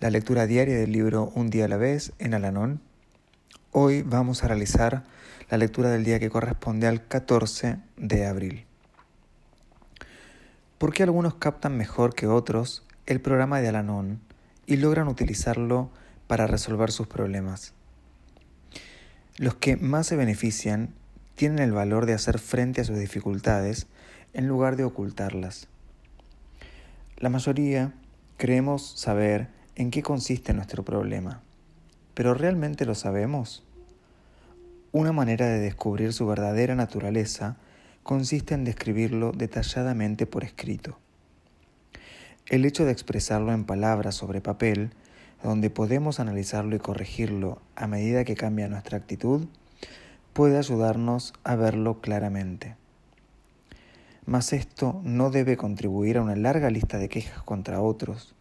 la lectura diaria del libro Un día a la vez en Alanón. Hoy vamos a realizar la lectura del día que corresponde al 14 de abril. ¿Por qué algunos captan mejor que otros el programa de Alanon y logran utilizarlo para resolver sus problemas? Los que más se benefician tienen el valor de hacer frente a sus dificultades en lugar de ocultarlas. La mayoría creemos saber en qué consiste nuestro problema, pero ¿realmente lo sabemos? Una manera de descubrir su verdadera naturaleza consiste en describirlo detalladamente por escrito. El hecho de expresarlo en palabras sobre papel, donde podemos analizarlo y corregirlo a medida que cambia nuestra actitud, puede ayudarnos a verlo claramente. Mas esto no debe contribuir a una larga lista de quejas contra otros,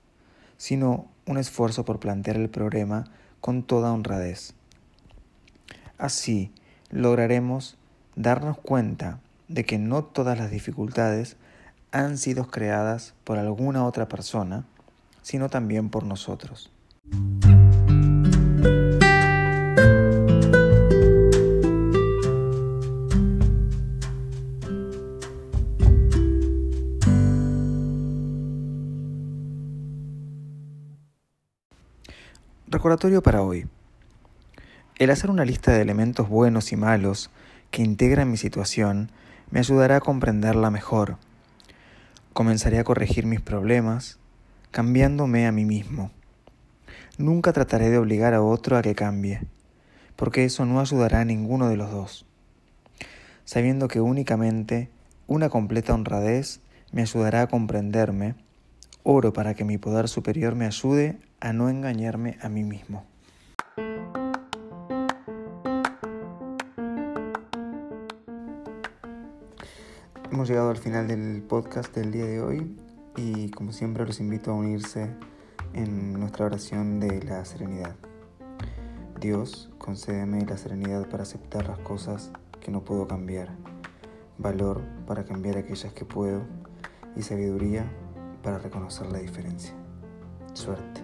sino un esfuerzo por plantear el problema con toda honradez. Así lograremos darnos cuenta de que no todas las dificultades han sido creadas por alguna otra persona, sino también por nosotros. Recordatorio para hoy. El hacer una lista de elementos buenos y malos que integran mi situación me ayudará a comprenderla mejor. Comenzaré a corregir mis problemas, cambiándome a mí mismo. Nunca trataré de obligar a otro a que cambie, porque eso no ayudará a ninguno de los dos. Sabiendo que únicamente una completa honradez me ayudará a comprenderme, oro para que mi poder superior me ayude a no engañarme a mí mismo. Hemos llegado al final del podcast del día de hoy y como siempre los invito a unirse en nuestra oración de la serenidad. Dios, concédeme la serenidad para aceptar las cosas que no puedo cambiar, valor para cambiar aquellas que puedo y sabiduría para reconocer la diferencia. Suerte.